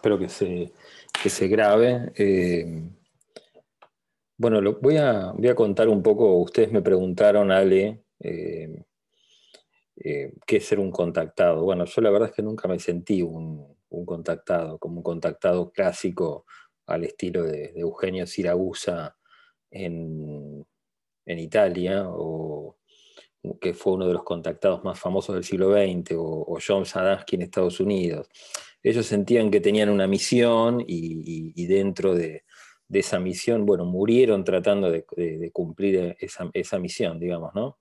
Espero que se, se grabe. Eh, bueno, voy, a, voy, a, contar un poco, ustedes me preguntaron, Ale, eh, eh, qué es ser un contactado. Bueno, yo la verdad es que nunca me sentí un, contactado, como un contactado clásico al estilo de, Eugenio Siragusa en, Italia, o que fue uno de los contactados más famosos del siglo XX, o, John Sadansky en Estados Unidos ellos sentían que tenían una misión y, dentro de, esa misión, bueno, murieron tratando de, cumplir esa, misión, digamos, ¿no?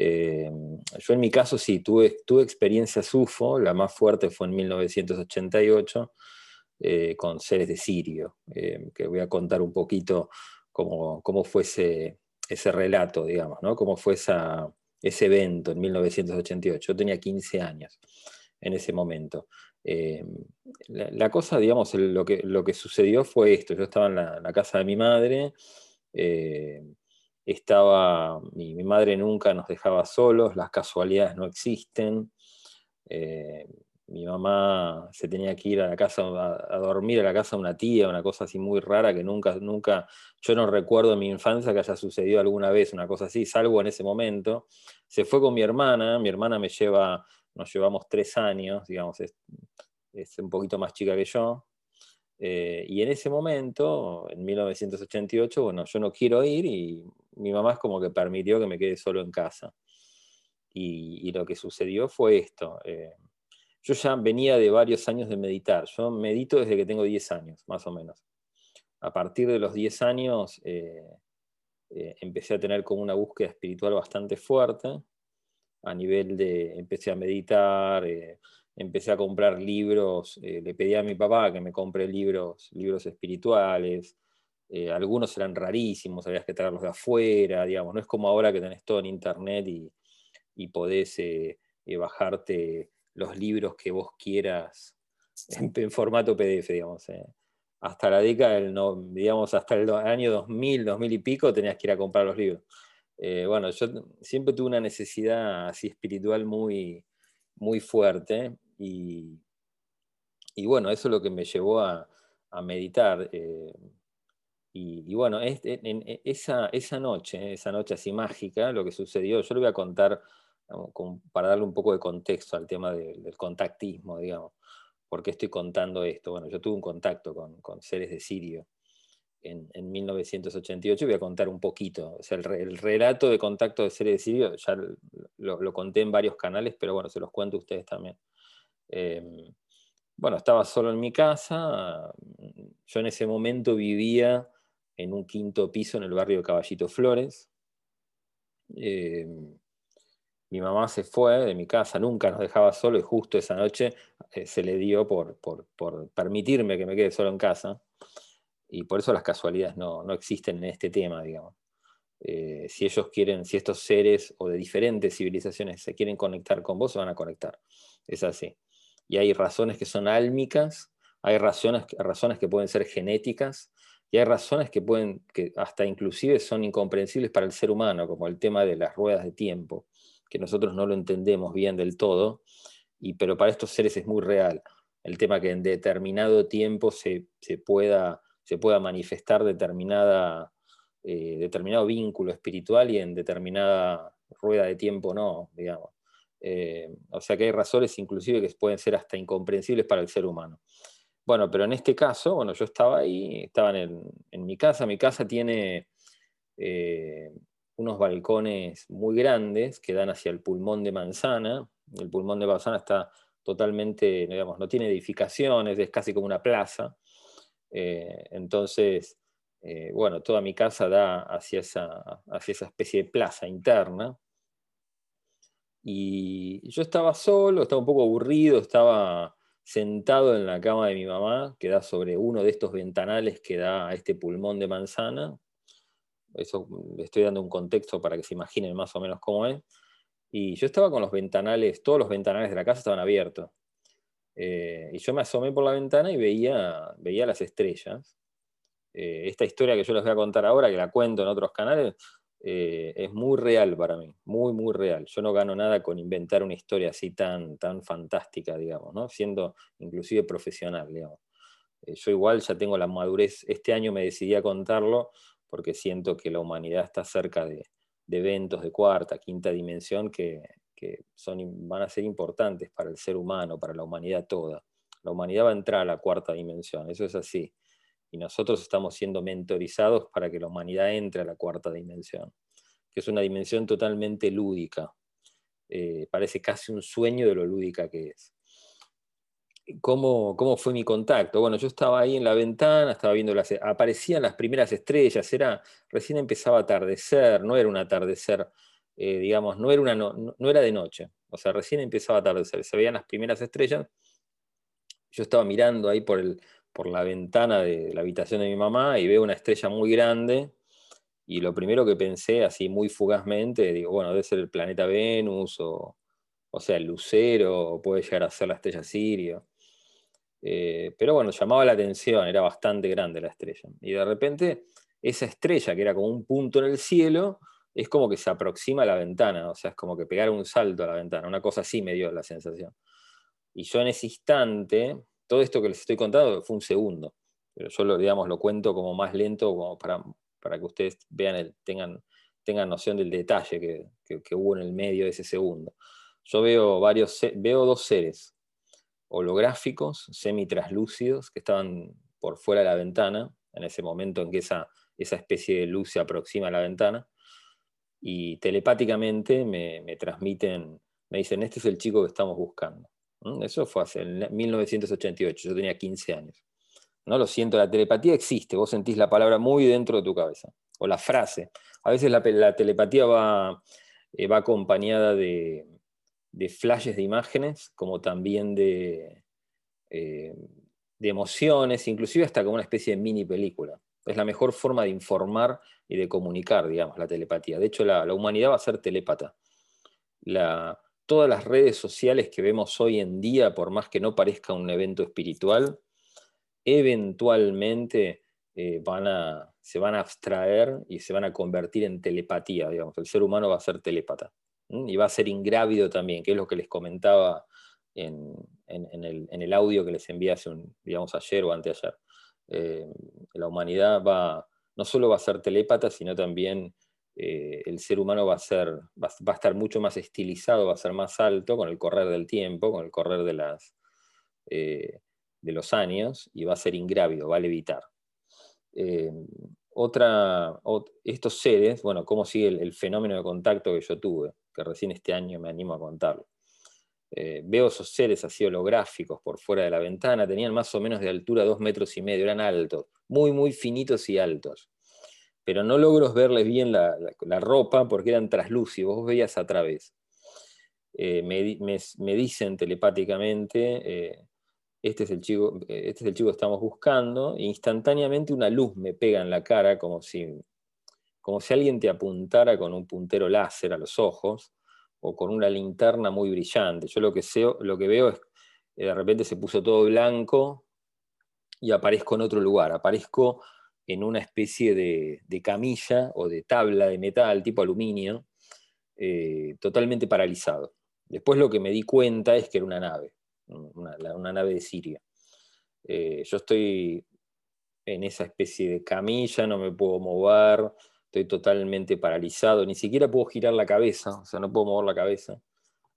Eh, yo en mi caso sí, tuve, tuve experiencia UFO, la más fuerte fue en 1988, eh, con seres de Sirio, eh, que voy a contar un poquito cómo, cómo fue ese, relato, digamos, ¿no? Cómo fue ese evento en 1988. Yo tenía 15 años en ese momento. Eh, la, cosa, digamos, lo, que, lo que sucedió fue esto. Yo estaba en la, casa de mi madre, eh, estaba, mi, madre nunca nos dejaba solos, las casualidades no existen. Eh, mamá se tenía que ir a la casa a, dormir a la casa de una tía, una cosa así muy rara que nunca, nunca, yo no recuerdo en mi infancia que haya sucedido alguna vez una cosa así, salvo en ese momento. Se fue con mi hermana, mi hermana me lleva nos llevamos tres años, digamos, es, un poquito más chica que yo. Eh, y en ese momento, en 1988, bueno, yo no quiero ir y mi mamá es como que permitió que me quede solo en casa. Y, lo que sucedió fue esto. Eh, yo ya venía de varios años de meditar. Yo medito desde que tengo 10 años, más o menos. A partir de los 10 años eh, empecé a tener como una búsqueda espiritual bastante fuerte a nivel de, empecé a meditar, eh, empecé a comprar libros, eh, le pedí a mi papá que me compre libros, libros espirituales, eh, algunos eran rarísimos, habías que traerlos de afuera, digamos, no es como ahora que tenés todo en internet y, y podés bajarte los libros que vos quieras en, formato PDF, digamos. Hasta la década, del, digamos, hasta el año 2000, 2000 y pico, tenías que ir a comprar los libros. Eh, bueno, yo siempre tuve una necesidad así espiritual muy, muy fuerte y, y bueno, eso es lo que me llevó a, a meditar. Eh, y, bueno, esa, esa, noche, esa noche así mágica, lo que sucedió, yo le voy a contar para darle un poco de contexto al tema del contactismo, digamos. ¿Por qué estoy contando esto? Bueno, yo tuve un contacto con, con seres de Sirio en, 1988. Voy a contar un poquito. O sea, el, relato de contacto de serie de Sirio ya lo, conté en varios canales, pero bueno, se los cuento a ustedes también. Em, bueno, estaba solo en mi casa. Yo en ese momento vivía en un quinto piso en el barrio de Caballito Flores. Em, mi mamá se fue de mi casa, nunca nos dejaba solo y justo esa noche eh, se le dio por, por, por, permitirme que me quede solo en casa y por eso las casualidades no, existen en este tema, digamos. Eh, si ellos quieren, si estos seres o de diferentes civilizaciones se quieren conectar con vos, se van a conectar. Es así. Y hay razones que son álmicas, hay razones, razones que pueden ser genéticas, y hay razones que pueden, que hasta inclusive son incomprensibles para el ser humano, como el tema de las ruedas de tiempo, que nosotros no lo entendemos bien del todo, y, pero para estos seres es muy real. El tema que en determinado tiempo se, se pueda se pueda manifestar determinada, eh, determinado vínculo espiritual y en determinada rueda de tiempo no, digamos. Eh, o sea que hay razones inclusive que pueden ser hasta incomprensibles para el ser humano. Bueno, pero en este caso, bueno, yo estaba ahí, estaba en, mi casa, mi casa tiene eh, unos balcones muy grandes que dan hacia el pulmón de manzana, el pulmón de manzana está totalmente, digamos, no tiene edificaciones, es casi como una plaza, eh, entonces, eh, bueno, toda mi casa da hacia esa, hacia esa especie de plaza interna. Y yo estaba solo, estaba un poco aburrido, estaba sentado en la cama de mi mamá, que da sobre uno de estos ventanales que da a este pulmón de manzana. Eso estoy dando un contexto para que se imaginen más o menos cómo es. Y yo estaba con los ventanales, todos los ventanales de la casa estaban abiertos. Eh, y yo me asomé por la ventana y veía, veía las estrellas. Eh, esta historia que yo les voy a contar ahora, que la cuento en otros canales, eh, es muy real para mí, muy, muy real. Yo no gano nada con inventar una historia así tan, tan fantástica, digamos, ¿no? siendo inclusive profesional, digamos. Eh, yo igual ya tengo la madurez, este año me decidí a contarlo porque siento que la humanidad está cerca de, eventos de cuarta, quinta dimensión que, son, van a ser importantes para el ser humano, para la humanidad toda. La humanidad va a entrar a la cuarta dimensión, eso es así y nosotros estamos siendo mentorizados para que la humanidad entre a la cuarta dimensión, que es una dimensión totalmente lúdica. Eh, parece casi un sueño de lo lúdica que es. ¿Cómo, ¿Cómo, fue mi contacto? Bueno, yo estaba ahí en la ventana, estaba viendo las... Aparecían las primeras estrellas, era, recién empezaba a atardecer, no era un atardecer, eh, digamos, no era, una no, era de noche, o sea, recién empezaba a atardecer, se veían las primeras estrellas. Yo estaba mirando ahí por el, por la ventana de la habitación de mi mamá y veo una estrella muy grande y lo primero que pensé, así muy fugazmente, digo, bueno, debe ser el planeta Venus o, o sea, el lucero, o puede llegar a ser la estrella Sirio. Eh, pero bueno, llamaba la atención, era bastante grande la estrella. Y de repente, esa estrella, que era como un punto en el cielo, es como que se aproxima a la ventana, o sea, es como que pegar un salto a la ventana, una cosa así me dio la sensación. Y yo en ese instante, todo esto que les estoy contando fue un segundo, pero yo lo, digamos, lo cuento como más lento como para, para que ustedes vean el, tengan, tengan noción del detalle que, que, hubo en el medio de ese segundo. Yo veo, varios, veo dos seres holográficos, semi-traslúcidos, que estaban por fuera de la ventana, en ese momento en que esa, esa especie de luz se aproxima a la ventana, y telepáticamente me, me transmiten, me dicen, este es el chico que estamos buscando. Eso fue hace 1988, yo tenía 15 años. No lo siento, la telepatía existe, vos sentís la palabra muy dentro de tu cabeza, o la frase. A veces la, telepatía va, eh, va acompañada de, flashes de imágenes, como también de, eh, de emociones, inclusive hasta como una especie de mini película. Es la mejor forma de informar y de comunicar, digamos, la telepatía. De hecho, la, la humanidad va a ser telépata. La, todas las redes sociales que vemos hoy en día, por más que no parezca un evento espiritual, eventualmente eh, van a, se van a abstraer y se van a convertir en telepatía, digamos. El ser humano va a ser telépata y va a ser ingrávido también, que es lo que les comentaba en, el, audio que les envié hace digamos, ayer o anteayer. Eh, la humanidad va, no solo va a ser telépata, sino también eh, el ser humano va a, ser, va, a estar mucho más estilizado, va a ser más alto con el correr del tiempo, con el correr de, las, eh, de los años, y va a ser ingrávido, va a levitar. Otra, estos seres, bueno, cómo sigue el, fenómeno de contacto que yo tuve, que recién este año me animo a contarlo. veo esos seres así holográficos por fuera de la ventana, tenían más o menos de altura dos metros y medio, eran altos, muy, muy finitos y altos pero no logro verles bien la, ropa porque eran traslúcidos, vos veías a través. Eh, me, dicen telepáticamente, eh, este, es el chico, eh, este es el chico que estamos buscando, e instantáneamente una luz me pega en la cara como si, como si alguien te apuntara con un puntero láser a los ojos o con una linterna muy brillante. Yo lo que, veo es que de repente se puso todo blanco y aparezco en otro lugar, aparezco en una especie de, camilla o de tabla de metal tipo aluminio, eh, totalmente paralizado. Después lo que me di cuenta es que era una nave, una, nave de Siria. Eh, yo estoy en esa especie de camilla, no me puedo mover, estoy totalmente paralizado, ni siquiera puedo girar la cabeza, o sea, no puedo mover la cabeza.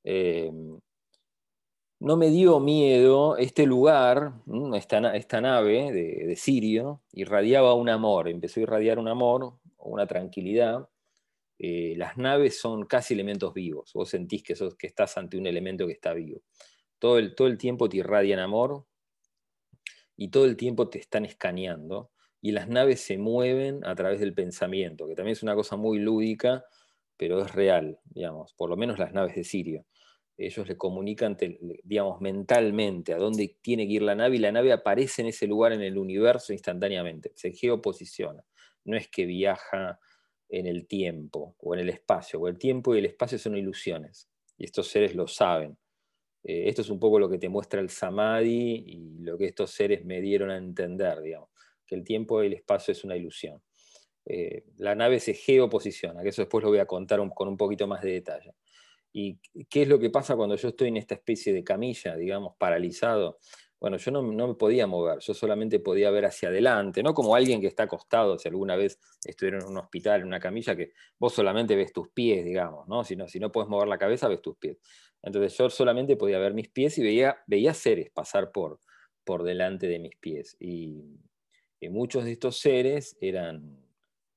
Eh, no me dio miedo este lugar, esta, esta nave de, Sirio, irradiaba un amor, empezó a irradiar un amor, una tranquilidad. Eh, las naves son casi elementos vivos, vos sentís que, sos, que estás ante un elemento que está vivo. Todo el, todo el tiempo te irradian amor y todo el tiempo te están escaneando y las naves se mueven a través del pensamiento, que también es una cosa muy lúdica, pero es real, digamos, por lo menos las naves de Sirio ellos le comunican, digamos, mentalmente a dónde tiene que ir la nave y la nave aparece en ese lugar en el universo instantáneamente, se geoposiciona. No es que viaja en el tiempo o en el espacio, o el tiempo y el espacio son ilusiones, y estos seres lo saben. Eh, esto es un poco lo que te muestra el samadhi y lo que estos seres me dieron a entender, digamos, que el tiempo y el espacio es una ilusión. eh, la nave se geoposiciona, que eso después lo voy a contar con un poquito más de detalle. ¿Y qué es lo que pasa cuando yo estoy en esta especie de camilla, digamos, paralizado? Bueno, yo no, me podía mover, yo solamente podía ver hacia adelante, no como alguien que está acostado, si alguna vez estuvieron en un hospital, en una camilla, que vos solamente ves tus pies, digamos, ¿no? Si no, si no puedes mover la cabeza, ves tus pies. Entonces yo solamente podía ver mis pies y veía, veía seres pasar por, por delante de mis pies. Y, muchos de estos seres eran,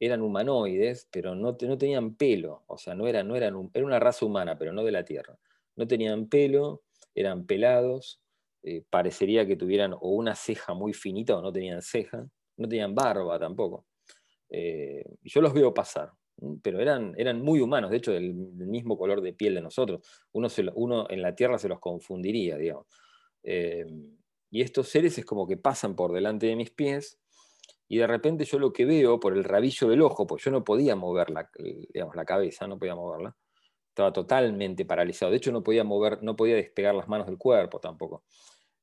eran humanoides, pero no, no tenían pelo, o sea, no eran, no eran, era una raza humana, pero no de la Tierra. No tenían pelo, eran pelados, eh, parecería que tuvieran o una ceja muy finita o no tenían ceja, no tenían barba tampoco. Eh, yo los veo pasar, pero eran, eran muy humanos, de hecho, del, mismo color de piel de nosotros. Uno, uno, en la Tierra se los confundiría, digamos. Eh, y estos seres es como que pasan por delante de mis pies y de repente yo lo que veo por el rabillo del ojo, pues yo no podía mover la, digamos, la cabeza, no podía moverla, estaba totalmente paralizado. De hecho, no podía mover, no podía despegar las manos del cuerpo tampoco.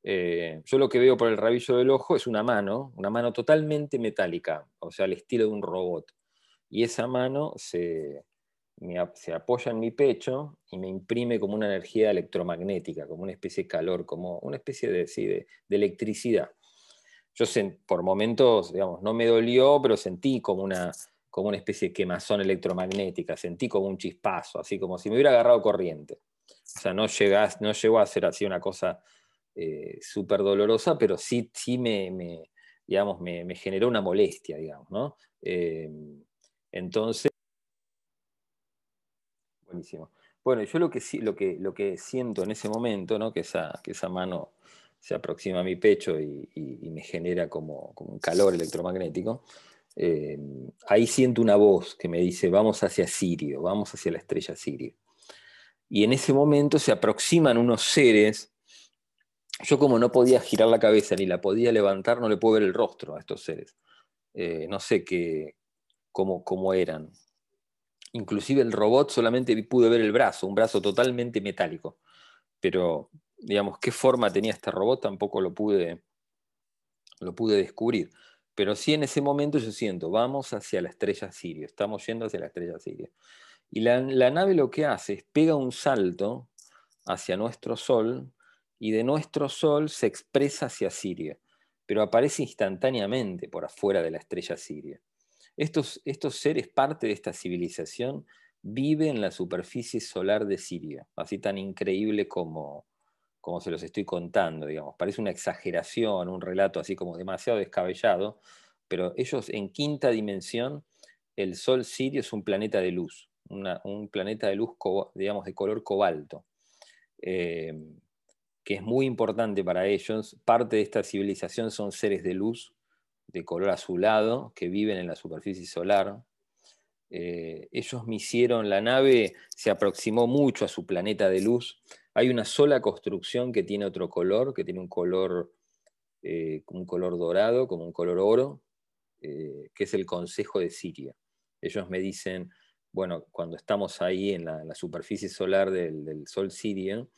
Eh, yo lo que veo por el rabillo del ojo es una mano, una mano totalmente metálica, o sea, al estilo de un robot. Y esa mano se, se apoya en mi pecho y me imprime como una energía electromagnética, como una especie de calor, como una especie de, de, electricidad. Yo por momentos, digamos, no me dolió, pero sentí como una, como una especie de quemazón electromagnética, sentí como un chispazo, así como si me hubiera agarrado corriente. O sea, no, no llegó a ser así una cosa eh, súper dolorosa, pero sí, sí me, digamos, me, generó una molestia, digamos, ¿no? Eh, entonces, buenísimo. Bueno, yo lo que, lo, que, lo que siento en ese momento, ¿no? que, esa, que esa mano se aproxima a mi pecho y, me genera como, un calor electromagnético, eh, ahí siento una voz que me dice, vamos hacia Sirio, vamos hacia la estrella Sirio. Y en ese momento se aproximan unos seres yo como no podía girar la cabeza ni la podía levantar, no le puedo ver el rostro a estos seres. Eh, no sé qué, cómo, cómo, eran. Inclusive el robot solamente pude ver el brazo, un brazo totalmente metálico. Pero, digamos, qué forma tenía este robot tampoco lo pude, lo pude descubrir. Pero sí en ese momento yo siento, vamos hacia la estrella Sirio, estamos yendo hacia la estrella Sirio. Y la, nave lo que hace es pega un salto hacia nuestro Sol, y de nuestro Sol se expresa hacia Siria, pero aparece instantáneamente por afuera de la estrella Siria. Estos, estos seres, parte de esta civilización, viven en la superficie solar de Siria, así tan increíble como, como se los estoy contando, digamos. Parece una exageración, un relato así como demasiado descabellado, pero ellos en quinta dimensión, el Sol Sirio es un planeta de luz, un planeta de luz, digamos, de color cobalto. Eh, que es muy importante para ellos. Parte de esta civilización son seres de luz, de color azulado, que viven en la superficie solar. Eh, ellos me hicieron, la nave se aproximó mucho a su planeta de luz. Hay una sola construcción que tiene otro color, que tiene un color, eh, un color dorado, como un color oro, eh, que es el Consejo de Siria. Ellos me dicen, bueno, cuando estamos ahí en la, superficie solar del, del Sol Sirio,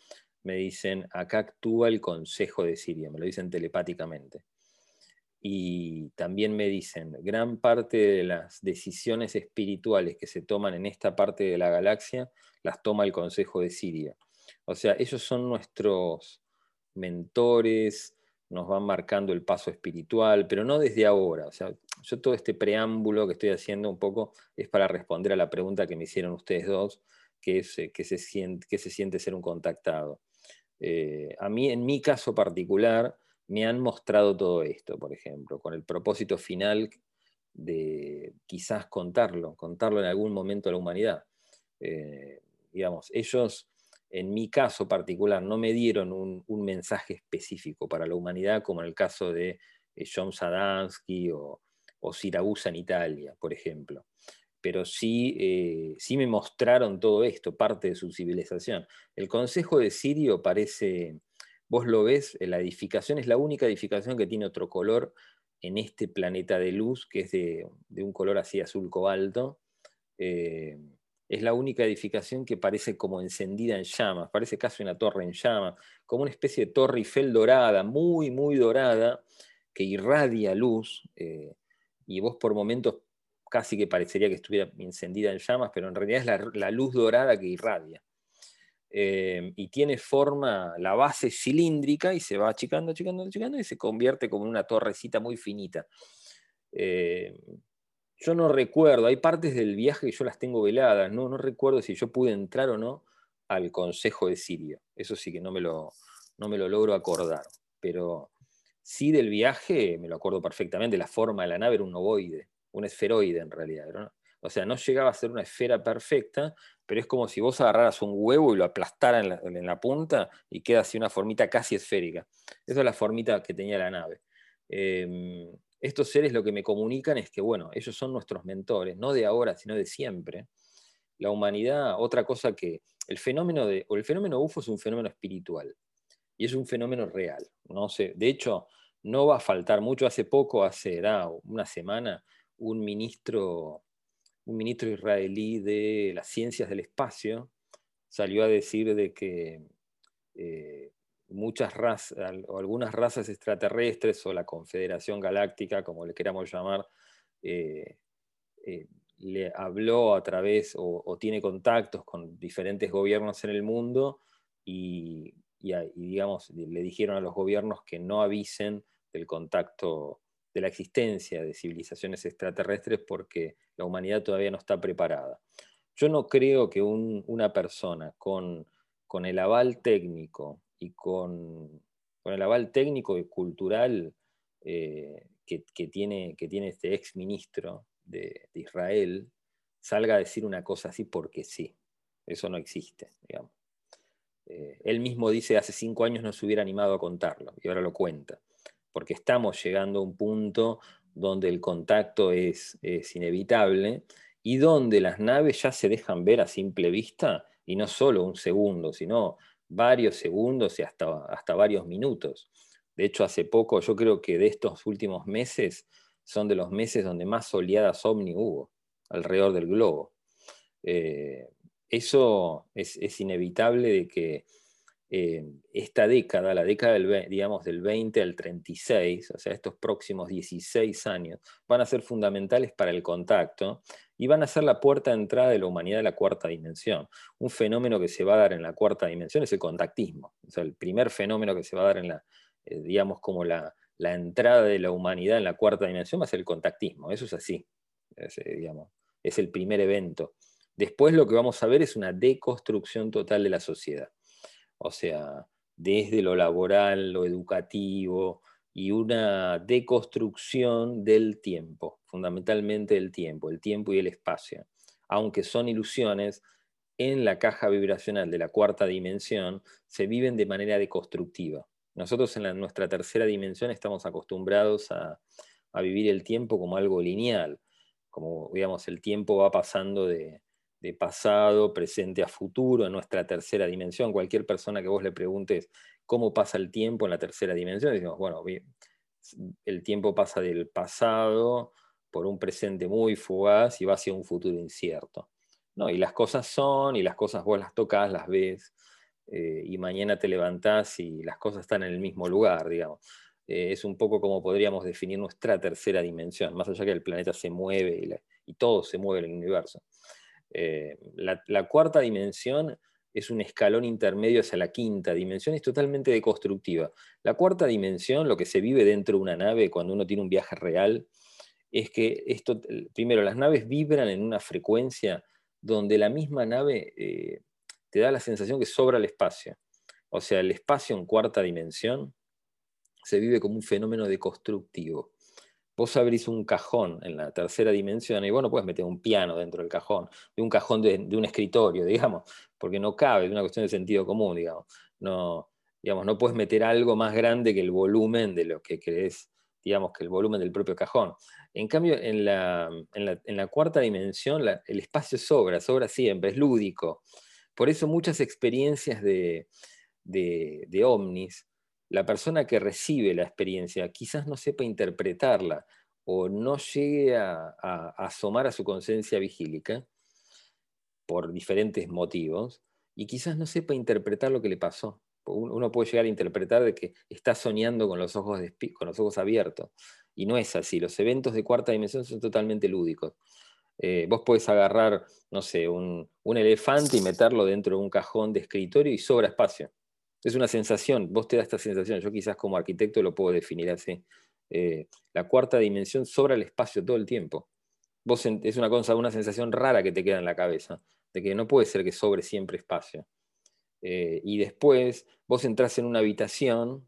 me dicen, acá actúa el Consejo de Siria, me lo dicen telepáticamente. Y también me dicen, gran parte de las decisiones espirituales que se toman en esta parte de la galaxia, las toma el Consejo de Siria. O sea, ellos son nuestros mentores, nos van marcando el paso espiritual, pero no desde ahora. O sea, yo todo este preámbulo que estoy haciendo un poco es para responder a la pregunta que me hicieron ustedes dos, que es eh, se siente, qué se siente ser un contactado. Eh, a mí, en mi caso particular, me han mostrado todo esto, por ejemplo, con el propósito final de quizás contarlo, contarlo en algún momento a la humanidad. Eh, digamos, ellos, en mi caso particular, no me dieron un, mensaje específico para la humanidad, como en el caso de eh, John Sadansky o, o Siragusa en Italia, por ejemplo pero sí, eh, sí me mostraron todo esto, parte de su civilización. El Consejo de Sirio parece, vos lo ves, la edificación es la única edificación que tiene otro color en este planeta de luz, que es de, un color así azul cobalto. Eh, es la única edificación que parece como encendida en llamas, parece casi una torre en llamas, como una especie de torre Eiffel dorada, muy, muy dorada, que irradia luz, eh, y vos por momentos casi que parecería que estuviera encendida en llamas, pero en realidad es la, luz dorada que irradia. Eh, y tiene forma, la base cilíndrica y se va achicando, achicando, achicando y se convierte como una torrecita muy finita. Eh, yo no recuerdo, hay partes del viaje que yo las tengo veladas, no, no recuerdo si yo pude entrar o no al Consejo de Sirio. Eso sí que no me lo, no me lo logro acordar, pero sí del viaje me lo acuerdo perfectamente, la forma de la nave era un ovoide, un esferoide en realidad. O sea, no llegaba a ser una esfera perfecta, pero es como si vos agarraras un huevo y lo aplastaras en la, punta y queda así una formita casi esférica. Esa es la formita que tenía la nave. Em, estos seres lo que me comunican es que, bueno, ellos son nuestros mentores, no de ahora, sino de siempre. La humanidad, otra cosa que el fenómeno de, o el fenómeno UFO es un fenómeno espiritual y es un fenómeno real. No sé, de hecho, no va a faltar mucho. Hace poco, hace una semana, un ministro, un ministro israelí de las ciencias del espacio salió a decir de que eh, muchas razas, o algunas razas extraterrestres o la Confederación Galáctica, como le queramos llamar, eh, eh, le habló a través o, tiene contactos con diferentes gobiernos en el mundo y, digamos, le dijeron a los gobiernos que no avisen del contacto, de la existencia de civilizaciones extraterrestres porque la humanidad todavía no está preparada. Yo no creo que una persona con, con, el aval técnico y con, con el aval técnico y cultural eh, que, tiene, que tiene este ex ministro de, Israel salga a decir una cosa así porque sí. Eso no existe, digamos. Eh, él mismo dice hace cinco años no se hubiera animado a contarlo y ahora lo cuenta, porque estamos llegando a un punto donde el contacto es, inevitable y donde las naves ya se dejan ver a simple vista y no solo un segundo, sino varios segundos y hasta, hasta varios minutos. De hecho, hace poco, yo creo que de estos últimos meses, son de los meses donde más oleadas ovni hubo alrededor del globo. Eh, eso es, inevitable de que eh, esta década, la década del, digamos, del 20 al 36, o sea, estos próximos 16 años, van a ser fundamentales para el contacto y van a ser la puerta de entrada de la humanidad a la cuarta dimensión. Un fenómeno que se va a dar en la cuarta dimensión es el contactismo. O sea, el primer fenómeno que se va a dar en la, eh, digamos, como la, la entrada de la humanidad en la cuarta dimensión va a ser el contactismo, eso es así, eh, digamos, es el primer evento. Después lo que vamos a ver es una deconstrucción total de la sociedad, o sea, desde lo laboral, lo educativo y una deconstrucción del tiempo, fundamentalmente el tiempo, el tiempo y el espacio. Aunque son ilusiones, en la caja vibracional de la cuarta dimensión se viven de manera deconstructiva. Nosotros en nuestra tercera dimensión estamos acostumbrados a, vivir el tiempo como algo lineal, como digamos, el tiempo va pasando de, pasado, presente a futuro en nuestra tercera dimensión. Cualquier persona que vos le preguntes cómo pasa el tiempo en la tercera dimensión, decimos, bueno, el tiempo pasa del pasado por un presente muy fugaz y va hacia un futuro incierto. No, y las cosas son, y las cosas vos las tocas, las ves, eh, y mañana te levantás y las cosas están en el mismo lugar, digamos. Eh, es un poco como podríamos definir nuestra tercera dimensión, más allá que el planeta se mueve y, todo se mueve en el universo. Eh, la, cuarta dimensión es un escalón intermedio hacia la quinta dimensión, es totalmente deconstructiva. La cuarta dimensión, lo que se vive dentro de una nave cuando uno tiene un viaje real, es que esto, primero, las naves vibran en una frecuencia donde la misma nave te da la sensación que sobra el espacio. O sea, el espacio en cuarta dimensión se vive como un fenómeno deconstructivo. Vos abrís un cajón en la tercera dimensión y vos no puedes meter un piano dentro del cajón, de un cajón de, un escritorio, digamos, porque no cabe, es una cuestión de sentido común, digamos. No, digamos, no puedes meter algo más grande que el volumen de lo que crees, digamos, que el volumen del propio cajón. En cambio, en la, en la, cuarta dimensión el espacio sobra, sobra siempre, es lúdico. Por eso muchas experiencias de, de, ovnis, la persona que recibe la experiencia quizás no sepa interpretarla o no llegue a, asomar a su conciencia vigílica por diferentes motivos y quizás no sepa interpretar lo que le pasó. Uno puede llegar a interpretar de que está soñando con los ojos, con los ojos abiertos. Y no es así. Los eventos de cuarta dimensión son totalmente lúdicos. Eh, vos podés agarrar, no sé, un, elefante y meterlo dentro de un cajón de escritorio y sobra espacio. Es una sensación, vos te da esta sensación, yo quizás como arquitecto lo puedo definir así. Eh, la cuarta dimensión sobra el espacio todo el tiempo. Vos es una cosa, una sensación rara que te queda en la cabeza, de que no puede ser que sobre siempre espacio. Eh, y después vos entras en una habitación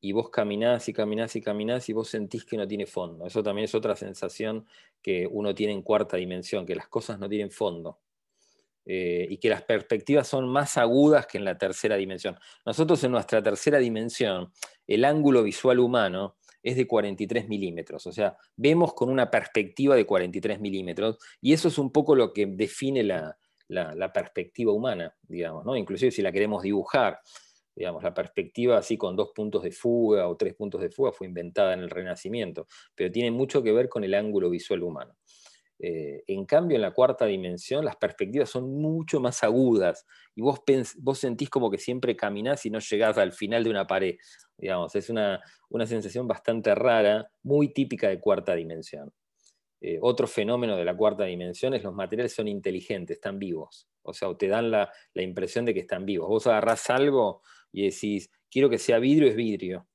y vos caminás y caminás y caminás y vos sentís que no tiene fondo. Eso también es otra sensación que uno tiene en cuarta dimensión, que las cosas no tienen fondo. Eh, y que las perspectivas son más agudas que en la tercera dimensión. Nosotros en nuestra tercera dimensión, el ángulo visual humano es de 43 milímetros, o sea, vemos con una perspectiva de 43 milímetros, y eso es un poco lo que define la, la perspectiva humana, digamos, ¿no? inclusive si la queremos dibujar digamos, la perspectiva así con dos puntos de fuga o tres puntos de fuga fue inventada en el Renacimiento, pero tiene mucho que ver con el ángulo visual humano. Eh, en cambio, en la cuarta dimensión, las perspectivas son mucho más agudas y vos, vos sentís como que siempre caminás y no llegás al final de una pared. Digamos, es una, sensación bastante rara, muy típica de cuarta dimensión. Eh, otro fenómeno de la cuarta dimensión es los materiales son inteligentes, están vivos. O sea, te dan la, la impresión de que están vivos. Vos agarrás algo y decís, quiero que sea vidrio, es vidrio.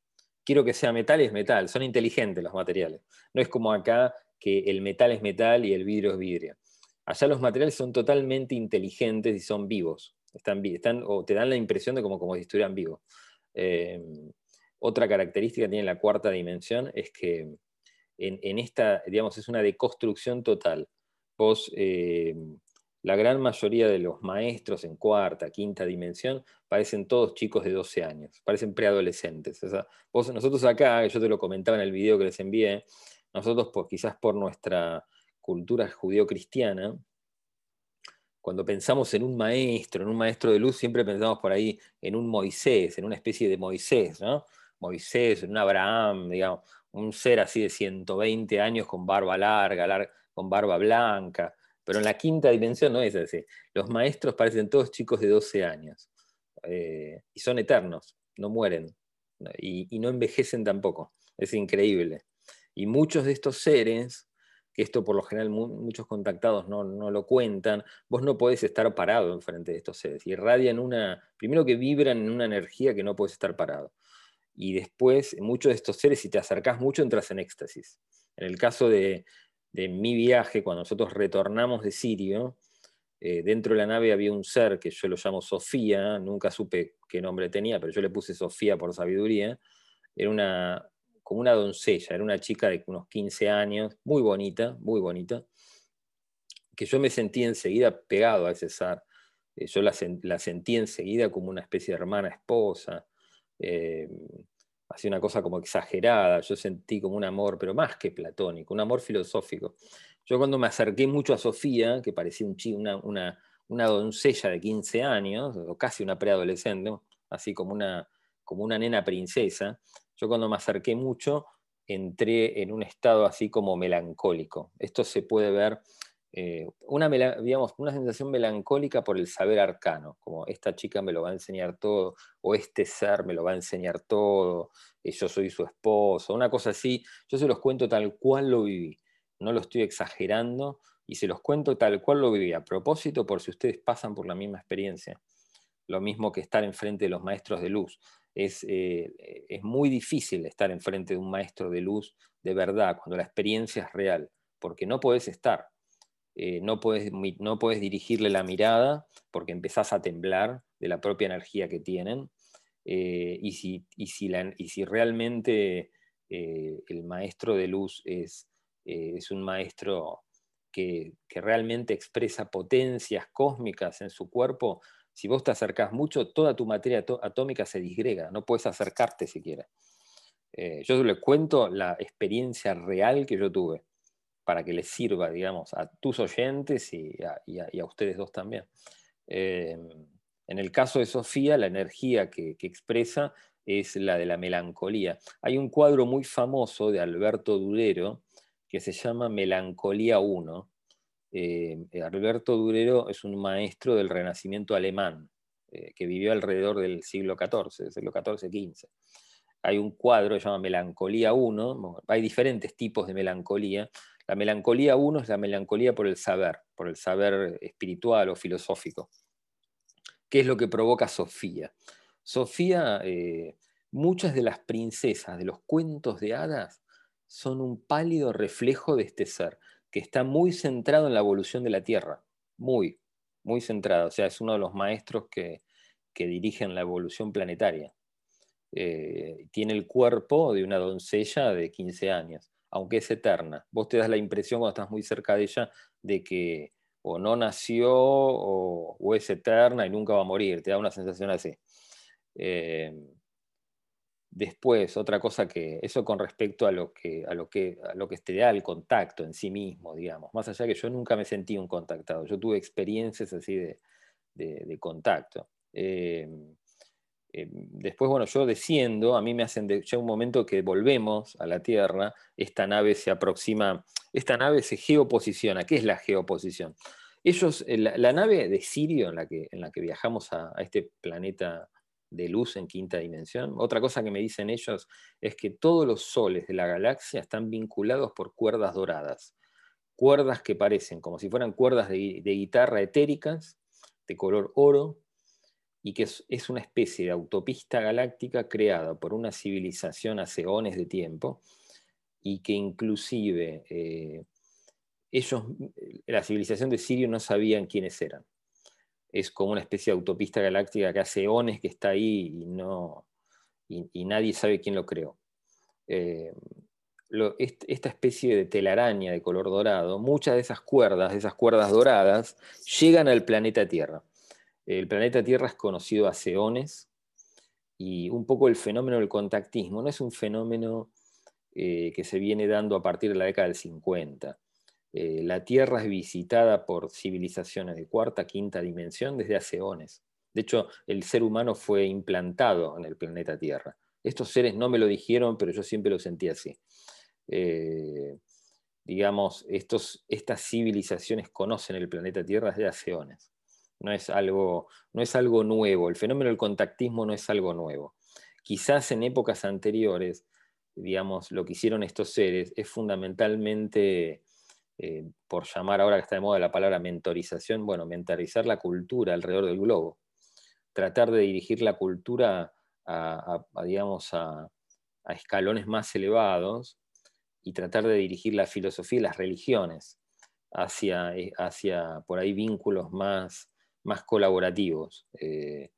Quiero que sea metal, es metal. Son inteligentes los materiales. No es como acá que el metal es metal y el vidrio es vidrio. Allá los materiales son totalmente inteligentes y son vivos. Están, están, o te dan la impresión de como, como si estuvieran vivos. Eh, otra característica que tiene la cuarta dimensión es que en, esta, digamos, es una deconstrucción total. Vos eh, la gran mayoría de los maestros en cuarta, quinta dimensión parecen todos chicos de 12 años, parecen preadolescentes. nosotros acá, yo te lo comentaba en el video que les envié, nosotros quizás por nuestra cultura judío-cristiana, cuando pensamos en un maestro, en un maestro de luz, siempre pensamos por ahí en un Moisés, en una especie de Moisés, ¿no? Moisés, en un Abraham, digamos, un ser así de 120 años con barba larga con barba blanca, pero en la quinta dimensión no es así. Los maestros parecen todos chicos de 12 años eh, y son eternos, no mueren y, no envejecen tampoco. Es increíble. Y muchos de estos seres, que esto por lo general muchos contactados no, lo cuentan, vos no podés estar parado enfrente de estos seres. Irradian una, primero que vibran en una energía que no puedes estar parado. Y después, muchos de estos seres, si te acercás mucho, entras en éxtasis. En el caso de, de mi viaje, cuando nosotros retornamos de Sirio, eh, dentro de la nave había un ser que yo lo llamo Sofía, nunca supe qué nombre tenía, pero yo le puse Sofía por sabiduría. Era una, como una doncella, era una chica de unos 15 años, muy bonita, muy bonita, que yo me sentí enseguida pegado a ser. Eh, yo la, sentí enseguida como una especie de hermana esposa. Eh, hacía una cosa como exagerada, yo sentí como un amor, pero más que platónico, un amor filosófico. Yo cuando me acerqué mucho a Sofía, que parecía un una, una, una, doncella de 15 años, o casi una preadolescente, así como una, como una nena princesa, yo cuando me acerqué mucho entré en un estado así como melancólico. Esto se puede ver eh, una, sensación melancólica por el saber arcano, como esta chica me lo va a enseñar todo, o este ser me lo va a enseñar todo, y yo soy su esposo, una cosa así. Yo se los cuento tal cual lo viví, no lo estoy exagerando, y se los cuento tal cual lo viví, a propósito por si ustedes pasan por la misma experiencia. Lo mismo que estar enfrente de los maestros de luz. Es, eh, es muy difícil estar enfrente de un maestro de luz de verdad, cuando la experiencia es real, porque no podés estar eh, no, puedes, no dirigirle la mirada porque empezás a temblar de la propia energía que tienen. Eh, y, si, y, si realmente eh, el maestro de luz es, es un maestro que, realmente expresa potencias cósmicas en su cuerpo, si vos te acercás mucho, toda tu materia atómica se disgrega, no puedes acercarte siquiera. yo les cuento la experiencia real que yo tuve para que les sirva, digamos, a tus oyentes y a, ustedes dos también. Eh, en el caso de Sofía, la energía que, expresa es la de la melancolía. Hay un cuadro muy famoso de Alberto Durero que se llama Melancolía 1. Eh, Alberto Durero es un maestro del Renacimiento alemán. eh, que vivió alrededor del siglo XIV, siglo XIV-XV. Hay un cuadro que se llama Melancolía 1, hay diferentes tipos de melancolía. La melancolía 1 es la melancolía por el saber, por el saber espiritual o filosófico. ¿Qué es lo que provoca Sofía? Sofía, eh, muchas de las princesas de los cuentos de hadas son un pálido reflejo de este ser, que está muy centrado en la evolución de la Tierra, muy, muy centrado. O sea, es uno de los maestros que, dirigen la evolución planetaria. Eh, tiene el cuerpo de una doncella de 15 años, aunque es eterna. Vos te das la impresión cuando estás muy cerca de ella de que o no nació o, es eterna y nunca va a morir, te da una sensación así. Eh, Después, otra cosa que, eso con respecto a lo que, a lo que, a lo que te da el contacto en sí mismo, digamos, más allá que yo nunca me sentí un contactado, yo tuve experiencias así de, contacto. Eh, eh, después, bueno, yo desciendo, a mí me hacen, de, ya un momento que volvemos a la Tierra, esta nave se aproxima, esta nave se geoposiciona. ¿Qué es la geoposición? Ellos, eh, la, nave de Sirio en la que, en la que viajamos a este planeta de luz en quinta dimensión. Otra cosa que me dicen ellos es que todos los soles de la galaxia están vinculados por cuerdas doradas, cuerdas que parecen como si fueran cuerdas de, guitarra etéricas, de color oro, y que es, una especie de autopista galáctica creada por una civilización hace eones de tiempo, y que inclusive eh, ellos, la civilización de Sirio no sabían quiénes eran es como una especie de autopista galáctica que hace eones que está ahí y, no, y, nadie sabe quién lo creó. Eh, esta especie de telaraña de color dorado, muchas de esas cuerdas, de esas cuerdas doradas, llegan al planeta Tierra. El planeta Tierra es conocido hace eones y un poco el fenómeno del contactismo no es un fenómeno eh, que se viene dando a partir de la década del 50 eh, la Tierra es visitada por civilizaciones de cuarta, quinta dimensión desde hace. De hecho, el ser humano fue implantado en el planeta Tierra. Estos seres no me lo dijeron, pero yo siempre lo sentí así. Eh, digamos, estos, estas civilizaciones conocen el planeta Tierra desde hace. No es, algo, no es algo nuevo, el fenómeno del contactismo no es algo nuevo. Quizás en épocas anteriores, digamos, lo que hicieron estos seres es fundamentalmente eh, por llamar ahora que está de moda la palabra mentorización, bueno, mentorizar la cultura alrededor del globo, tratar de dirigir la cultura a, digamos, a, escalones más elevados y tratar de dirigir la filosofía y las religiones hacia, eh, hacia por ahí vínculos más, más colaborativos eh,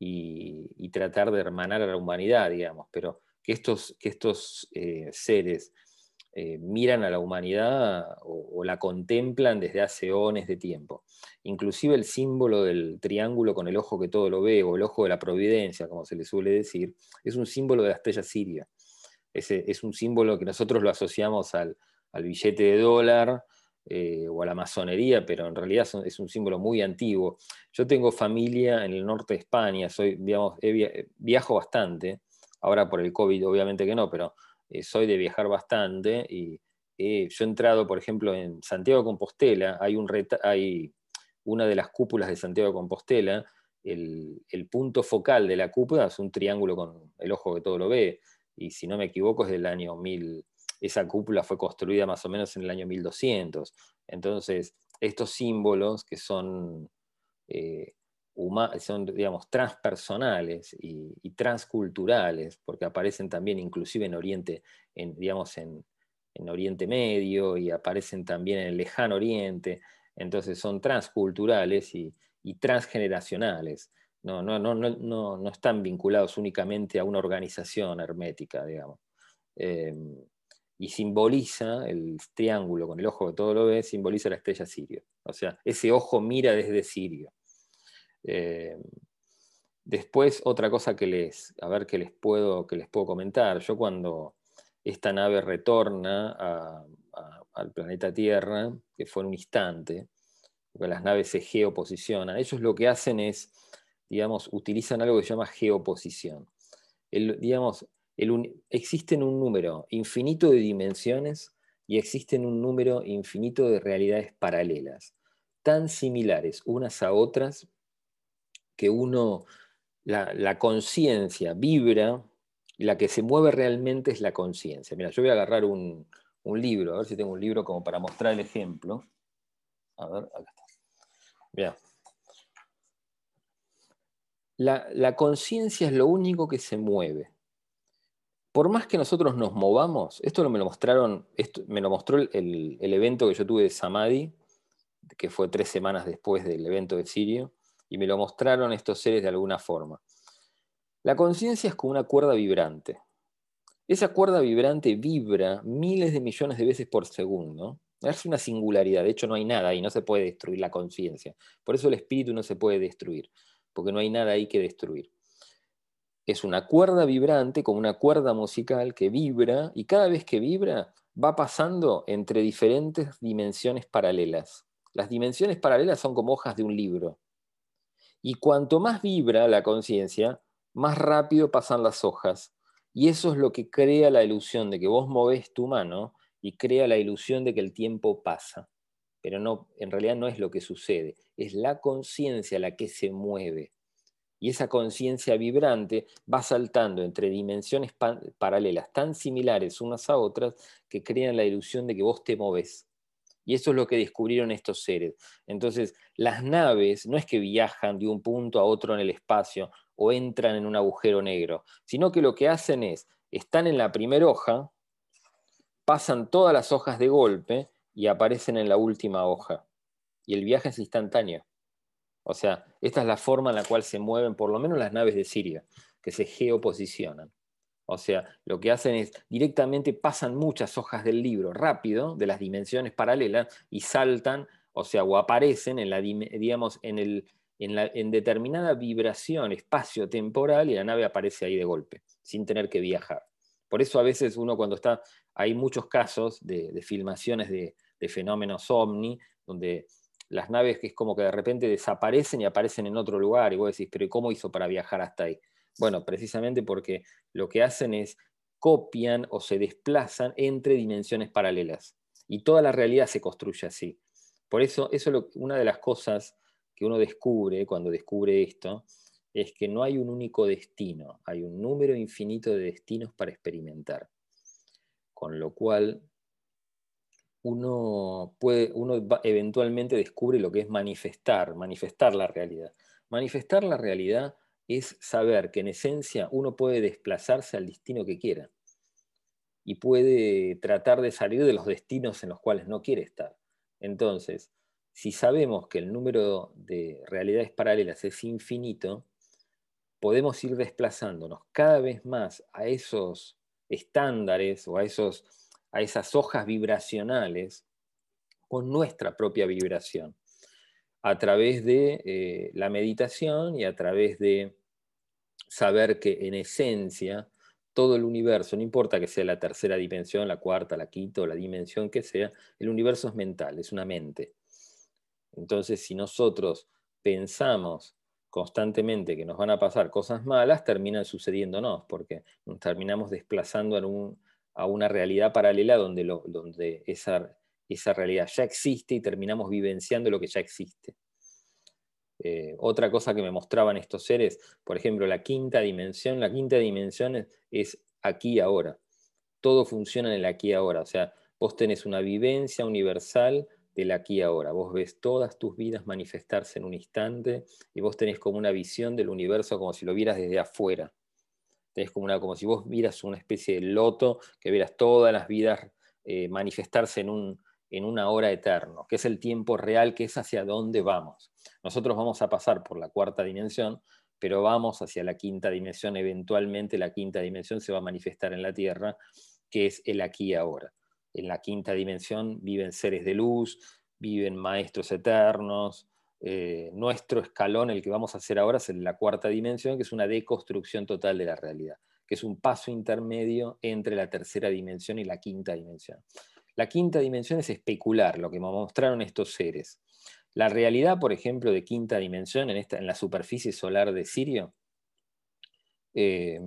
y, tratar de hermanar a la humanidad, digamos, pero que estos, que estos seres eh, miran a la humanidad o, la contemplan desde hace eones de tiempo. Inclusive el símbolo del triángulo con el ojo que todo lo ve, o el ojo de la providencia, como se le suele decir, es un símbolo de la estrella siria. Es, un símbolo que nosotros lo asociamos al, billete de dólar, eh, o a la masonería, pero en realidad es un símbolo muy antiguo. Yo tengo familia en el norte de España, soy, digamos, viajo bastante, ahora por el COVID obviamente que no, pero eh, soy de viajar bastante y eh, yo he entrado, por ejemplo, en Santiago de Compostela, hay, un hay una de las cúpulas de Santiago de Compostela, el, punto focal de la cúpula es un triángulo con el ojo que todo lo ve, y si no me equivoco es del año 1000, esa cúpula fue construida más o menos en el año 1200. Entonces, estos símbolos que son eh, son, digamos, transpersonales y, transculturales, porque aparecen también inclusive en Oriente, en, digamos, en, Oriente Medio y aparecen también en el lejano Oriente, entonces son transculturales y, transgeneracionales. No, no, no, no, están vinculados únicamente a una organización hermética, digamos. Eh, y simboliza el triángulo con el ojo que todo lo ve, simboliza la estrella Sirio. O sea, ese ojo mira desde Sirio. Eh, después, otra cosa que les, a ver qué les puedo, que les puedo comentar. Yo cuando esta nave retorna al planeta Tierra, que fue en un instante, porque las naves se geoposicionan, ellos lo que hacen es, digamos, utilizan algo que se llama geoposición. digamos, existen un número infinito de dimensiones y existen un número infinito de realidades paralelas, tan similares unas a otras que uno, la, conciencia vibra, la que se mueve realmente es la conciencia. Mira, yo voy a agarrar un, libro, a ver si tengo un libro como para mostrar el ejemplo. A ver, acá está. Mira. La, conciencia es lo único que se mueve. Por más que nosotros nos movamos, esto me lo mostraron, esto, me lo mostró el, el evento que yo tuve de Samadhi, que fue tres semanas después del evento de Sirio, y me lo mostraron estos seres de alguna forma. La conciencia es como una cuerda vibrante. Esa cuerda vibrante vibra miles de millones de veces por segundo. Es una singularidad, de hecho no hay nada y no se puede destruir la conciencia. Por eso el espíritu no se puede destruir, porque no hay nada ahí que destruir. Es una cuerda vibrante, como una cuerda musical que vibra y cada vez que vibra va pasando entre diferentes dimensiones paralelas. Las dimensiones paralelas son como hojas de un libro. Y cuanto más vibra la conciencia, más rápido pasan las hojas. Y eso es lo que crea la ilusión de que vos movés tu mano y crea la ilusión de que el tiempo pasa. Pero no, en realidad no es lo que sucede, es la conciencia la que se mueve. Y esa conciencia vibrante va saltando entre dimensiones paralelas tan similares unas a otras que crean la ilusión de que vos te moves. Y eso es lo que descubrieron estos seres. Entonces, las naves no es que viajan de un punto a otro en el espacio o entran en un agujero negro, sino que lo que hacen es, están en la primera hoja, pasan todas las hojas de golpe y aparecen en la última hoja. Y el viaje es instantáneo. O sea, esta es la forma en la cual se mueven por lo menos las naves de Siria, que se geoposicionan. O sea, lo que hacen es directamente pasan muchas hojas del libro rápido, de las dimensiones paralelas, y saltan, o sea, o aparecen en la, digamos, en, el, en, la, en determinada vibración espacio-temporal y la nave aparece ahí de golpe, sin tener que viajar. Por eso a veces uno cuando está, hay muchos casos de, filmaciones de, de, fenómenos ovni, donde las naves que es como que de repente desaparecen y aparecen en otro lugar, y vos decís, pero ¿cómo hizo para viajar hasta ahí? Bueno, precisamente porque lo que hacen es copian o se desplazan entre dimensiones paralelas. Y toda la realidad se construye así. Por eso, eso es una de las cosas que uno descubre cuando descubre esto, es que no hay un único destino, hay un número infinito de destinos para experimentar. Con lo cual, uno, puede, uno eventualmente descubre lo que es manifestar, manifestar la realidad. Manifestar la realidad es saber que en esencia uno puede desplazarse al destino que quiera y puede tratar de salir de los destinos en los cuales no quiere estar. Entonces, si sabemos que el número de realidades paralelas es infinito, podemos ir desplazándonos cada vez más a esos estándares o a, esos, a esas hojas vibracionales con nuestra propia vibración, a través de eh, la meditación y a través de saber que en esencia todo el universo, no importa que sea la tercera dimensión, la cuarta, la quinta o la dimensión que sea, el universo es mental, es una mente. Entonces, si nosotros pensamos constantemente que nos van a pasar cosas malas, terminan sucediéndonos, porque nos terminamos desplazando a una realidad paralela donde, donde esa, esa realidad ya existe y terminamos vivenciando lo que ya existe. Eh, otra cosa que me mostraban estos seres, por ejemplo, la quinta dimensión, la quinta dimensión es, aquí ahora. Todo funciona en el aquí ahora. O sea, vos tenés una vivencia universal del aquí ahora. Vos ves todas tus vidas manifestarse en un instante y vos tenés como una visión del universo como si lo vieras desde afuera. Tenés como, una, como si vos vieras una especie de loto, que vieras todas las vidas eh, manifestarse en un, en una hora eterno, que es el tiempo real, que es hacia dónde vamos. Nosotros vamos a pasar por la cuarta dimensión, pero vamos hacia la quinta dimensión. Eventualmente la quinta dimensión se va a manifestar en la Tierra, que es el aquí y ahora. En la quinta dimensión viven seres de luz, viven maestros eternos. Eh, nuestro escalón, el que vamos a hacer ahora, es en la cuarta dimensión, que es una deconstrucción total de la realidad, que es un paso intermedio entre la tercera dimensión y la quinta dimensión. La quinta dimensión es especular, lo que me mostraron estos seres. La realidad, por ejemplo, de quinta dimensión en, esta, en la superficie solar de Sirio, eh,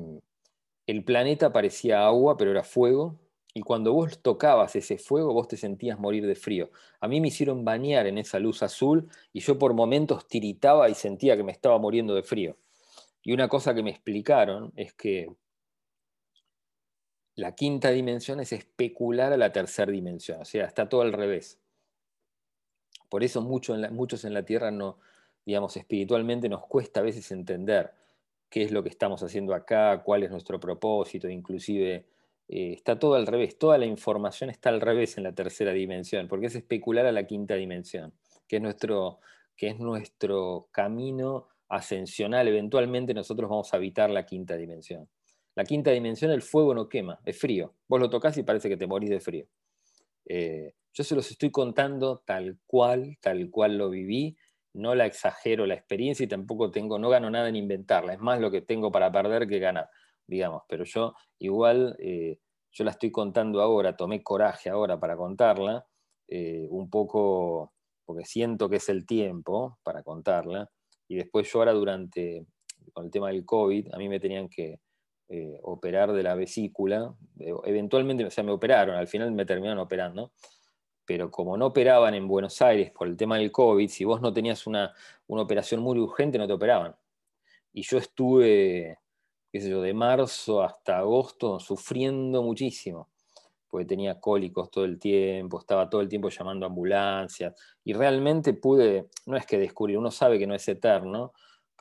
el planeta parecía agua, pero era fuego, y cuando vos tocabas ese fuego, vos te sentías morir de frío. A mí me hicieron bañar en esa luz azul y yo por momentos tiritaba y sentía que me estaba muriendo de frío. Y una cosa que me explicaron es que la quinta dimensión es especular a la tercera dimensión, o sea, está todo al revés. Por eso muchos en la Tierra digamos, espiritualmente nos cuesta a veces entender qué es lo que estamos haciendo acá, cuál es nuestro propósito, inclusive eh, está todo al revés, toda la información está al revés en la tercera dimensión, porque es especular a la quinta dimensión, que es nuestro, que es nuestro camino ascensional. Eventualmente nosotros vamos a habitar la quinta dimensión. La quinta dimensión, el fuego no quema, es frío. Vos lo tocas y parece que te morís de frío. Eh, yo se los estoy contando tal cual, tal cual lo viví. No la exagero la experiencia y tampoco tengo, no gano nada en inventarla. Es más lo que tengo para perder que ganar, digamos. Pero yo igual, eh, yo la estoy contando ahora, tomé coraje ahora para contarla, eh, un poco porque siento que es el tiempo para contarla. Y después yo ahora durante, con el tema del COVID, a mí me tenían que eh, operar de la vesícula. Eventualmente, o sea, me operaron, al final me terminaron operando, pero como no operaban en Buenos Aires por el tema del COVID, si vos no tenías una, operación muy urgente, no te operaban. Y yo estuve, qué sé yo, de marzo hasta agosto sufriendo muchísimo, porque tenía cólicos todo el tiempo, estaba todo el tiempo llamando a ambulancias, y realmente pude, no es que descubrir, uno sabe que no es eterno,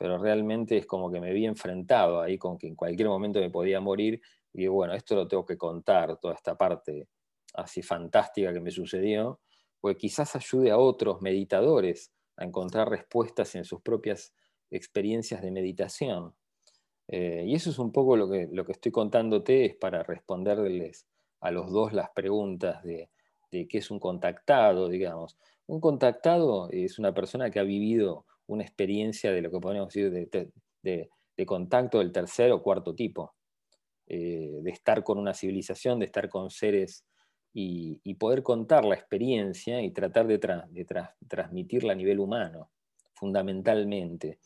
pero realmente es como que me vi enfrentado ahí con que en cualquier momento me podía morir y bueno, esto lo tengo que contar, toda esta parte así fantástica que me sucedió, pues quizás ayude a otros meditadores a encontrar respuestas en sus propias experiencias de meditación. Eh, y eso es un poco lo que, lo que estoy contándote, es para responderles a los dos las preguntas de, de qué es un contactado, digamos. Un contactado es una persona que ha vivido una experiencia de lo que podemos decir de, contacto del tercer o cuarto tipo, eh, de estar con una civilización, de estar con seres y, poder contar la experiencia y tratar de, transmitirla a nivel humano, fundamentalmente.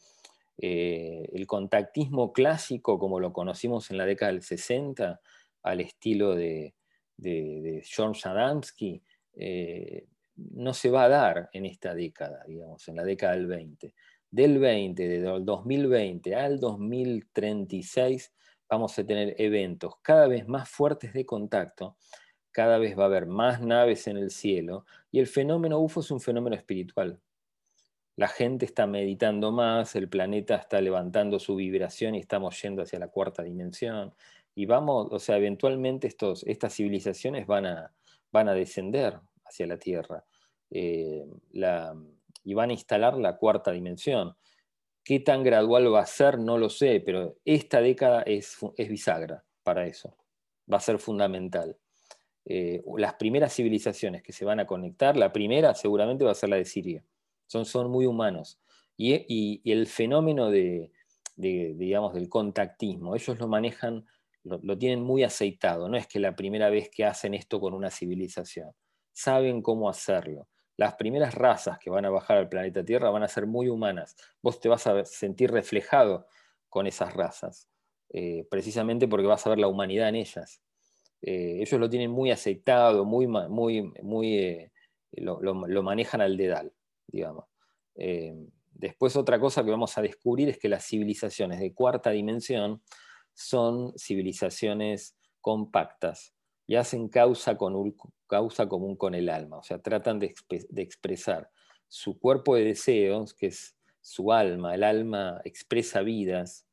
Eh, el contactismo clásico, como lo conocimos en la década del 60, al estilo de, de, Adamski, eh, no se va a dar en esta década, digamos, en la década del 20. Del 20, del 2020 al 2036, vamos a tener eventos cada vez más fuertes de contacto, cada vez va a haber más naves en el cielo, y el fenómeno UFO es un fenómeno espiritual. La gente está meditando más, el planeta está levantando su vibración y estamos yendo hacia la cuarta dimensión. Y vamos, o sea, eventualmente estos, estas civilizaciones van a, van a descender, hacia la Tierra. Eh, y van a instalar la cuarta dimensión. ¿Qué tan gradual va a ser? No lo sé, pero esta década es, bisagra para eso. Va a ser fundamental. Eh, las primeras civilizaciones que se van a conectar, la primera seguramente va a ser la de Siria. Son, muy humanos. Y, el fenómeno de, digamos, del contactismo, ellos lo manejan, lo, lo, tienen muy aceitado. No es que la primera vez que hacen esto con una civilización saben cómo hacerlo. Las primeras razas que van a bajar al planeta Tierra van a ser muy humanas. Vos te vas a sentir reflejado con esas razas, eh, precisamente porque vas a ver la humanidad en ellas. Eh, ellos lo tienen muy aceptado, muy, muy, muy, eh, lo, manejan al dedal, digamos. después otra cosa que vamos a descubrir es que las civilizaciones de cuarta dimensión son civilizaciones compactas y hacen causa, con causa común con el alma, o sea, tratan de, expresar su cuerpo de deseos, que es su alma, el alma expresa vidas,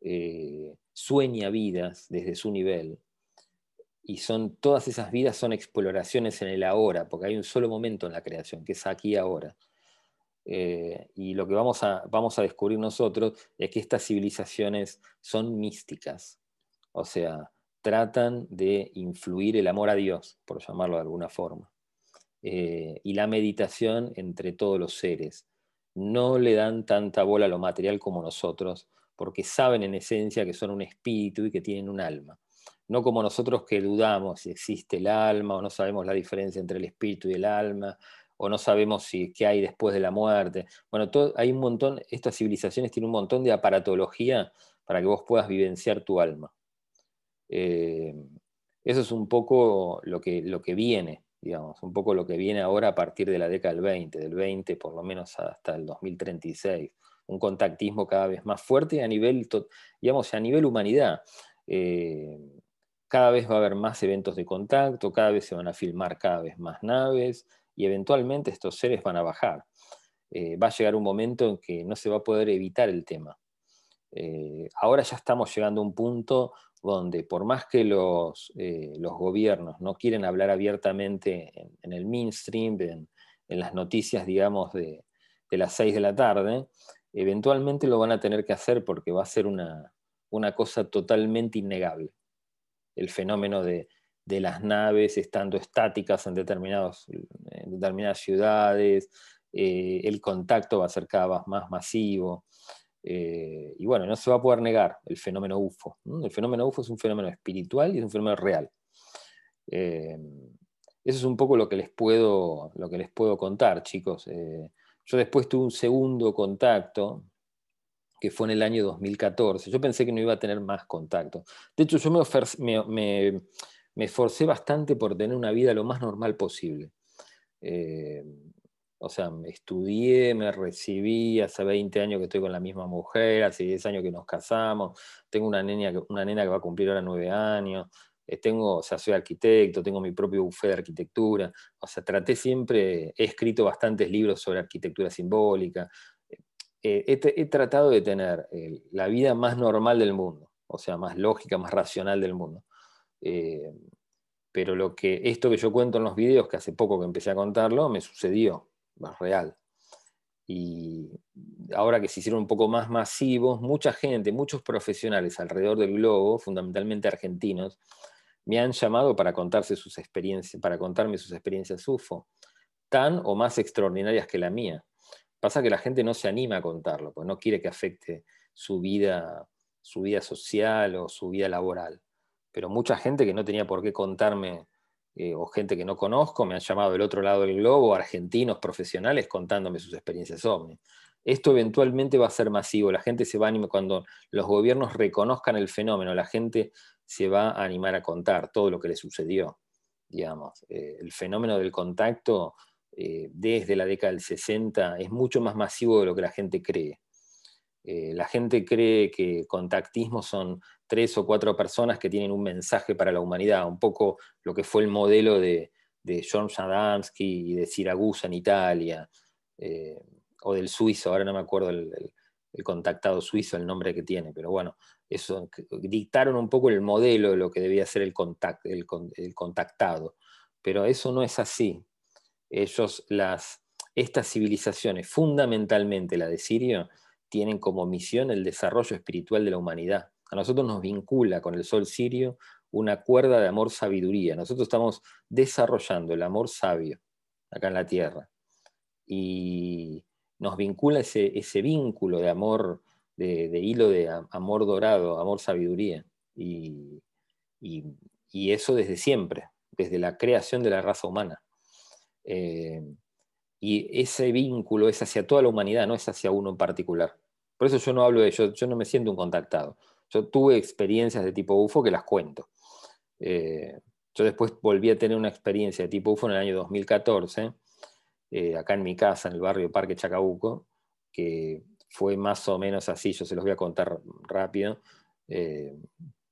eh, sueña vidas desde su nivel, y son, todas esas vidas son exploraciones en el ahora, porque hay un solo momento en la creación, que es aquí ahora. Eh, y lo que vamos a, vamos a descubrir nosotros es que estas civilizaciones son místicas, o sea, tratan de influir el amor a Dios, por llamarlo de alguna forma, eh, y la meditación entre todos los seres. No le dan tanta bola a lo material como nosotros, porque saben en esencia que son un espíritu y que tienen un alma. No como nosotros que dudamos si existe el alma o no sabemos la diferencia entre el espíritu y el alma, o no sabemos si, qué hay después de la muerte. Bueno, hay un montón, estas civilizaciones tienen un montón de aparatología para que vos puedas vivenciar tu alma. Eh, Eso es un poco lo que, lo que viene, digamos, un poco lo que viene ahora a partir de la década del 20, del 20 por lo menos hasta el 2036. Un contactismo cada vez más fuerte a nivel, digamos, a nivel humanidad. Eh, cada vez va a haber más eventos de contacto, cada vez se van a filmar cada vez más naves y eventualmente estos seres van a bajar. Eh, va a llegar un momento en que no se va a poder evitar el tema. Eh, ahora ya estamos llegando a un punto donde por más que los, eh, los gobiernos no quieren hablar abiertamente en, el mainstream, en, las noticias, digamos, de, las 6 de la tarde, eventualmente lo van a tener que hacer porque va a ser una, cosa totalmente innegable. El fenómeno de, las naves estando estáticas en, determinados, en determinadas ciudades, eh, el contacto va a ser cada vez más masivo. Eh, y bueno, no se va a poder negar el fenómeno UFO. El fenómeno UFO es un fenómeno espiritual y es un fenómeno real. Eh, eso es un poco lo que les puedo, lo que les puedo contar, chicos. Eh, yo después tuve un segundo contacto, que fue en el año 2014. Yo pensé que no iba a tener más contacto. De hecho, yo me, me, me esforcé bastante por tener una vida lo más normal posible. O sea, estudié, me recibí, hace 20 años que estoy con la misma mujer, hace 10 años que nos casamos, tengo una, niña, una nena que va a cumplir ahora 9 años, eh, tengo, o sea, soy arquitecto, tengo mi propio bufé de arquitectura, o sea, traté siempre, he escrito bastantes libros sobre arquitectura simbólica, eh, he, tratado de tener eh, la vida más normal del mundo, o sea, más lógica, más racional del mundo pero lo que esto que yo cuento en los videos, que hace poco que empecé a contarlo, me sucedió más real. Y ahora que se hicieron un poco más masivos, mucha gente, muchos profesionales alrededor del globo, fundamentalmente argentinos, me han llamado para contarse sus experiencias, para contarme sus experiencias UFO, tan o más extraordinarias que la mía. Pasa que la gente no se anima a contarlo, pues no quiere que afecte su vida, su vida social o su vida laboral. Pero mucha gente que no tenía por qué contarme eh, o gente que no conozco, me han llamado del otro lado del globo, argentinos profesionales contándome sus experiencias ovni. Esto eventualmente va a ser masivo, la gente se va a animar, cuando los gobiernos reconozcan el fenómeno, la gente se va a animar a contar todo lo que le sucedió. Digamos. Eh, el fenómeno del contacto eh, desde la década del 60 es mucho más masivo de lo que la gente cree. La gente cree que contactismo son tres o cuatro personas que tienen un mensaje para la humanidad, un poco lo que fue el modelo de, John Adamski y de Siragusa en Italia, eh, o del suizo, ahora no me acuerdo el, contactado suizo, el nombre que tiene, pero bueno, eso dictaron un poco el modelo de lo que debía ser el, el, contactado, pero eso no es así. Estas civilizaciones, fundamentalmente la de Sirio, tienen como misión el desarrollo espiritual de la humanidad a nosotros nos vincula con el sol sirio una cuerda de amor-sabiduría. Nosotros estamos desarrollando el amor sabio acá en la tierra. Y nos vincula ese, ese vínculo de amor, de, hilo de amor dorado, amor-sabiduría. Y, eso desde siempre, desde la creación de la raza humana. Eh, y ese vínculo es hacia toda la humanidad, no es hacia uno en particular. Por eso yo no hablo de ello, yo no me siento un contactado. Yo tuve experiencias de tipo UFO que las cuento. Eh, yo después volví a tener una experiencia de tipo UFO en el año 2014, eh, acá en mi casa, en el barrio Parque Chacabuco, que fue más o menos así, yo se los voy a contar rápido. Eh,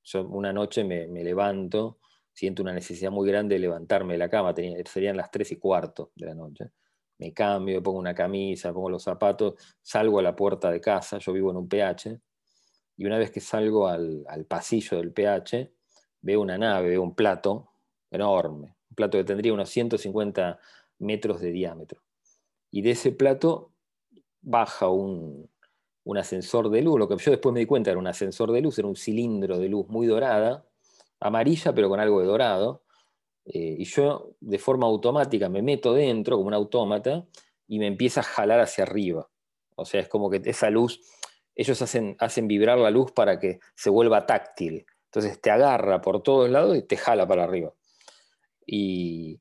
yo una noche me, levanto, siento una necesidad muy grande de levantarme de la cama, serían las 3 y cuarto de la noche. Me cambio, pongo una camisa, pongo los zapatos, salgo a la puerta de casa, yo vivo en un PH, y una vez que salgo al, pasillo del PH, veo una nave, veo un plato enorme, un plato que tendría unos 150 metros de diámetro. Y de ese plato baja un, ascensor de luz, lo que yo después me di cuenta era un ascensor de luz, era un cilindro de luz muy dorada, amarilla pero con algo de dorado, eh, y yo de forma automática me meto dentro como un autómata y me empieza a jalar hacia arriba. O sea, es como que esa luz ellos hacen, hacen vibrar la luz para que se vuelva táctil. Entonces te agarra por todos lados y te jala para arriba. Y,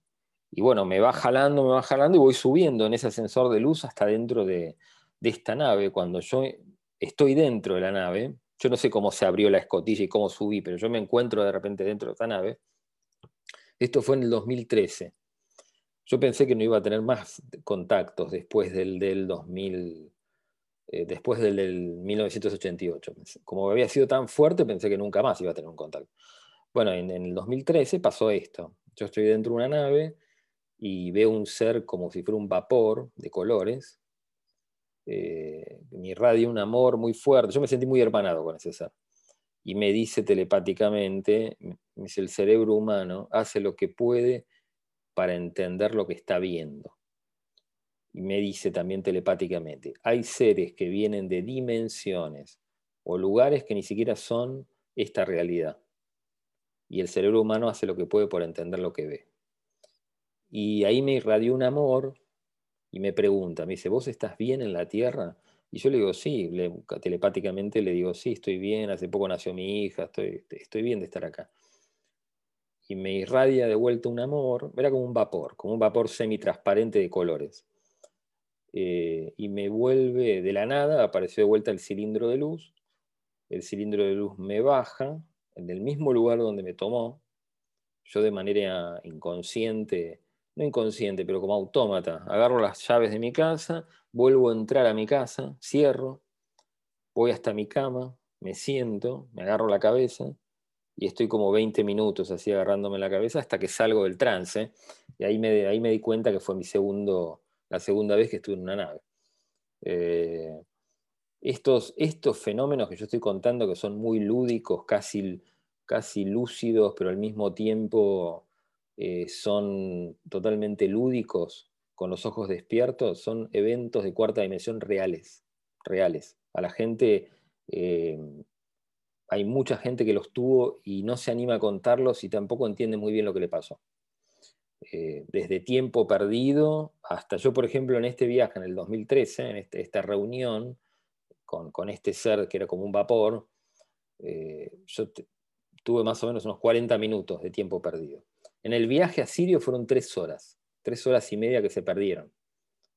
bueno, me va jalando, me va jalando y voy subiendo en ese ascensor de luz hasta dentro de, esta nave. Cuando yo estoy dentro de la nave, yo no sé cómo se abrió la escotilla y cómo subí, pero yo me encuentro de repente dentro de esta nave Esto fue en el 2013. Yo pensé que no iba a tener más contactos después del, del 2000, eh, después del, del, 1988. Como había sido tan fuerte, pensé que nunca más iba a tener un contacto. Bueno, en, en el 2013 pasó esto. Yo estoy dentro de una nave y veo un ser como si fuera un vapor de colores. Eh, me irradia un amor muy fuerte. Yo me sentí muy hermanado con ese ser. Y me dice telepáticamente, me dice, el cerebro humano hace lo que puede para entender lo que está viendo. Y me dice también telepáticamente, hay seres que vienen de dimensiones o lugares que ni siquiera son esta realidad. Y el cerebro humano hace lo que puede por entender lo que ve. Y ahí me irradió un amor y me pregunta, me dice, ¿vos estás bien en la Tierra? Y yo le digo, sí, telepáticamente le digo, sí, estoy bien, hace poco nació mi hija, estoy, estoy bien de estar acá. Y me irradia de vuelta un amor, era como un vapor, como un vapor semitransparente de colores. Eh, y me vuelve de la nada, apareció de vuelta el cilindro de luz, el cilindro de luz me baja en el mismo lugar donde me tomó, yo de manera inconsciente no inconsciente, pero como autómata. Agarro las llaves de mi casa, vuelvo a entrar a mi casa, cierro, voy hasta mi cama, me siento, me agarro la cabeza y estoy como 20 minutos así agarrándome la cabeza hasta que salgo del trance. Y ahí me, ahí me di cuenta que fue mi segundo, la segunda vez que estuve en una nave. Eh, estos, estos fenómenos que yo estoy contando, que son muy lúdicos, casi, casi lúcidos, pero al mismo tiempo eh, son totalmente lúdicos, con los ojos despiertos, son eventos de cuarta dimensión reales, reales. A la gente, eh, hay mucha gente que los tuvo y no se anima a contarlos y tampoco entiende muy bien lo que le pasó. Eh, desde tiempo perdido hasta yo, por ejemplo, en este viaje, en el 2013, en este, esta reunión con, con, este ser que era como un vapor, yo tuve más o menos unos 40 minutos de tiempo perdido. En el viaje a Sirio fueron tres horas, tres horas y media que se perdieron.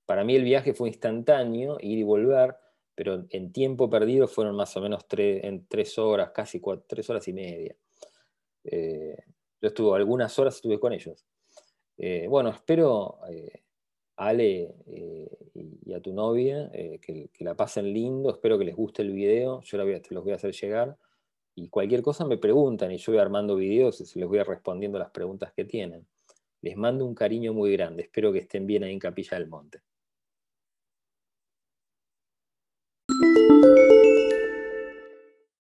Para mí el viaje fue instantáneo, ir y volver, pero en tiempo perdido fueron más o menos tres, en tres horas, casi tres horas y media. Eh, yo estuve algunas horas estuve con ellos. Eh, bueno, espero, eh, Ale y a tu novia, que, la pasen lindo, espero que les guste el video, yo te los voy a hacer llegar y cualquier cosa me preguntan y yo voy armando videos y les voy respondiendo las preguntas que tienen. Les mando un cariño muy grande. Espero que estén bien ahí en Capilla del Monte.